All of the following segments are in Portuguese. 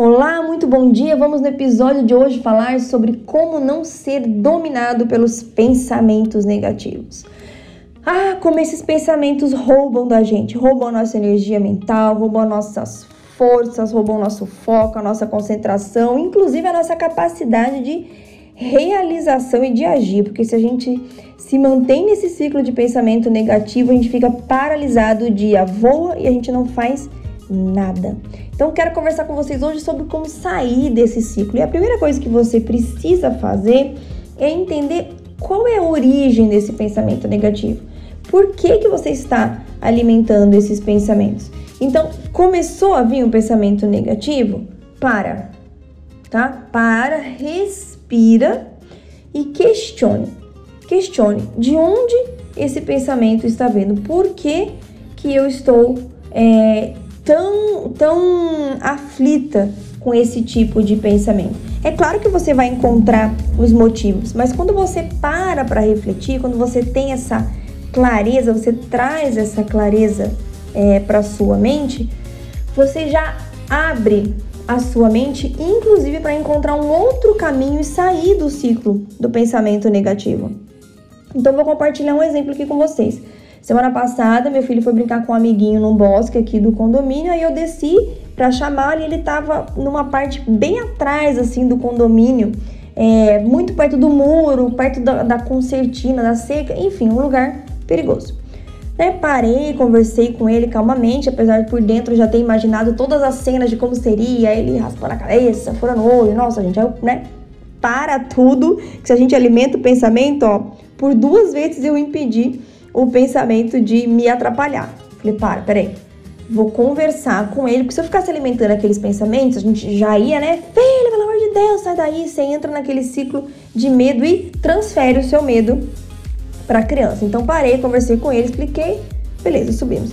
Olá, muito bom dia. Vamos no episódio de hoje falar sobre como não ser dominado pelos pensamentos negativos. Ah, como esses pensamentos roubam da gente, roubam a nossa energia mental, roubam nossas forças, roubam nosso foco, a nossa concentração, inclusive a nossa capacidade de realização e de agir, porque se a gente se mantém nesse ciclo de pensamento negativo, a gente fica paralisado, o dia voa e a gente não faz nada. Então, quero conversar com vocês hoje sobre como sair desse ciclo. E a primeira coisa que você precisa fazer é entender qual é a origem desse pensamento negativo. Por que, que você está alimentando esses pensamentos? Então, começou a vir um pensamento negativo? Para, tá? Para, respira e questione. Questione de onde esse pensamento está vindo. Por que, que eu estou é, tão, tão aflita com esse tipo de pensamento. É claro que você vai encontrar os motivos, mas quando você para para refletir, quando você tem essa clareza, você traz essa clareza é, para sua mente, você já abre a sua mente, inclusive para encontrar um outro caminho e sair do ciclo do pensamento negativo. Então, vou compartilhar um exemplo aqui com vocês. Semana passada, meu filho foi brincar com um amiguinho num bosque aqui do condomínio, aí eu desci para chamar e ele tava numa parte bem atrás, assim, do condomínio, é, muito perto do muro, perto da, da concertina, da seca, enfim, um lugar perigoso. Né, parei, conversei com ele calmamente, apesar de por dentro já ter imaginado todas as cenas de como seria, ele raspando a cabeça, furando o olho, nossa, gente, aí, né? Para tudo, que se a gente alimenta o pensamento, ó, por duas vezes eu impedi o pensamento de me atrapalhar. Falei, para, peraí. Vou conversar com ele, porque se eu ficasse alimentando aqueles pensamentos, a gente já ia, né? Filho, pelo amor de Deus, sai daí. Você entra naquele ciclo de medo e transfere o seu medo para a criança. Então parei, conversei com ele, expliquei, beleza, subimos.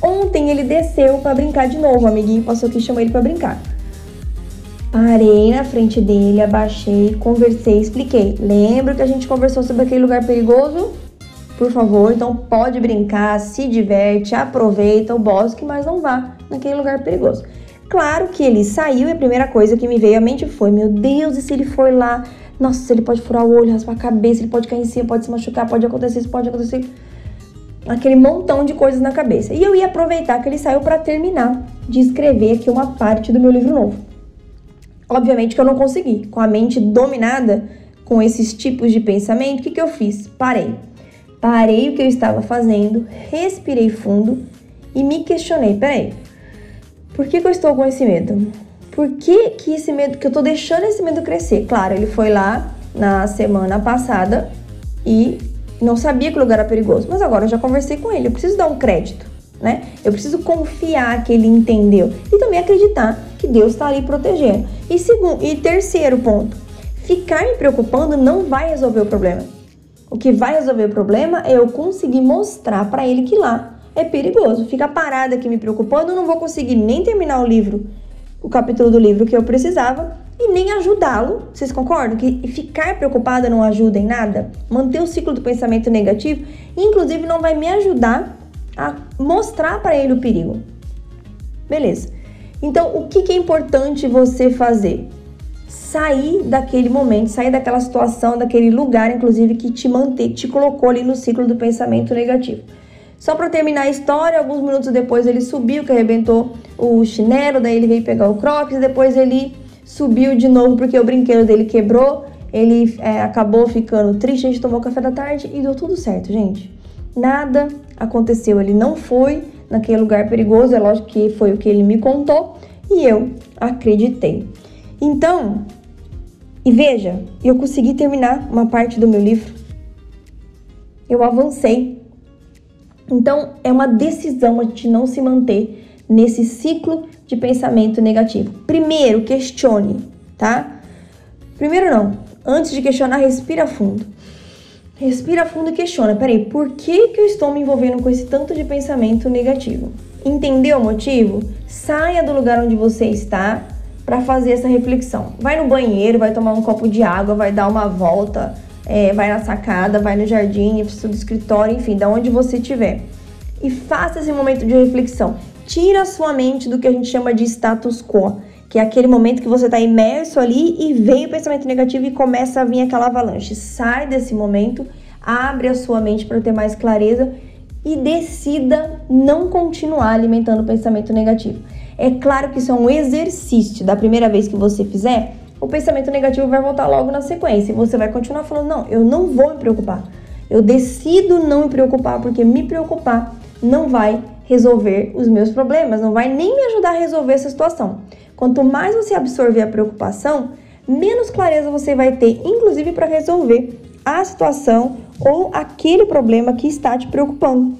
Ontem ele desceu para brincar de novo, o amiguinho passou aqui e chamou ele para brincar. Parei na frente dele, abaixei, conversei, expliquei. Lembra que a gente conversou sobre aquele lugar perigoso? Por favor. Então pode brincar, se diverte, aproveita o bosque, mas não vá naquele lugar perigoso. Claro que ele saiu e a primeira coisa que me veio à mente foi: meu Deus, e se ele for lá? Nossa, ele pode furar o olho, raspar a cabeça, ele pode cair em cima, pode se machucar, pode acontecer isso, pode acontecer. Aquele montão de coisas na cabeça. E eu ia aproveitar que ele saiu para terminar de escrever aqui uma parte do meu livro novo. Obviamente que eu não consegui. Com a mente dominada com esses tipos de pensamento, o que, que eu fiz? Parei Parei o que eu estava fazendo, respirei fundo e me questionei: peraí, por que, que eu estou com esse medo? Por que, que esse medo, que eu estou deixando esse medo crescer? Claro, ele foi lá na semana passada e não sabia que o lugar era perigoso, mas agora eu já conversei com ele, eu preciso dar um crédito, né? Eu preciso confiar que ele entendeu e também acreditar que Deus está ali protegendo. E segundo, e terceiro ponto, ficar me preocupando não vai resolver o problema. O que vai resolver o problema é eu conseguir mostrar para ele que lá é perigoso. Ficar parada aqui me preocupando, não vou conseguir nem terminar o livro, o capítulo do livro que eu precisava e nem ajudá-lo. Vocês concordam que ficar preocupada não ajuda em nada? Manter o ciclo do pensamento negativo, inclusive não vai me ajudar a mostrar para ele o perigo. Beleza. Então, o que, que é importante você fazer? Sair daquele momento, sair daquela situação, daquele lugar, inclusive, que te manteve, te colocou ali no ciclo do pensamento negativo. Só para terminar a história, alguns minutos depois ele subiu, que arrebentou o chinelo, daí ele veio pegar o crocs, depois ele subiu de novo porque o brinquedo dele quebrou, ele é, acabou ficando triste, a gente tomou café da tarde e deu tudo certo, gente. Nada aconteceu, ele não foi naquele lugar perigoso, é lógico que foi o que ele me contou e eu acreditei. Então, e veja, eu consegui terminar uma parte do meu livro. Eu avancei. Então, é uma decisão a gente não se manter nesse ciclo de pensamento negativo. Primeiro, questione, tá? Primeiro não. Antes de questionar, respira fundo. Respira fundo e questiona: peraí, por que, que eu estou me envolvendo com esse tanto de pensamento negativo? Entendeu o motivo? Saia do lugar onde você está para fazer essa reflexão. Vai no banheiro, vai tomar um copo de água, vai dar uma volta, é, vai na sacada, vai no jardim, do escritório, enfim, da onde você estiver. E faça esse momento de reflexão. Tira a sua mente do que a gente chama de status quo, que é aquele momento que você está imerso ali e vem o pensamento negativo e começa a vir aquela avalanche. Sai desse momento, abre a sua mente para ter mais clareza e decida não continuar alimentando o pensamento negativo. É claro que isso é um exercício. Da primeira vez que você fizer, o pensamento negativo vai voltar logo na sequência. E você vai continuar falando: não, eu não vou me preocupar. Eu decido não me preocupar, porque me preocupar não vai resolver os meus problemas, não vai nem me ajudar a resolver essa situação. Quanto mais você absorver a preocupação, menos clareza você vai ter, inclusive para resolver a situação ou aquele problema que está te preocupando.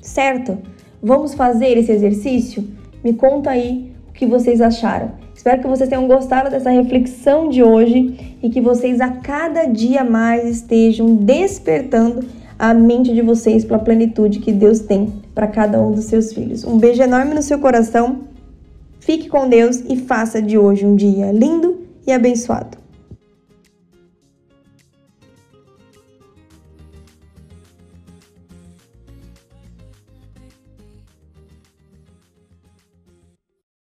Certo? Vamos fazer esse exercício? Me conta aí o que vocês acharam. Espero que vocês tenham gostado dessa reflexão de hoje e que vocês a cada dia mais estejam despertando a mente de vocês para a plenitude que Deus tem para cada um dos seus filhos. Um beijo enorme no seu coração. Fique com Deus e faça de hoje um dia lindo e abençoado.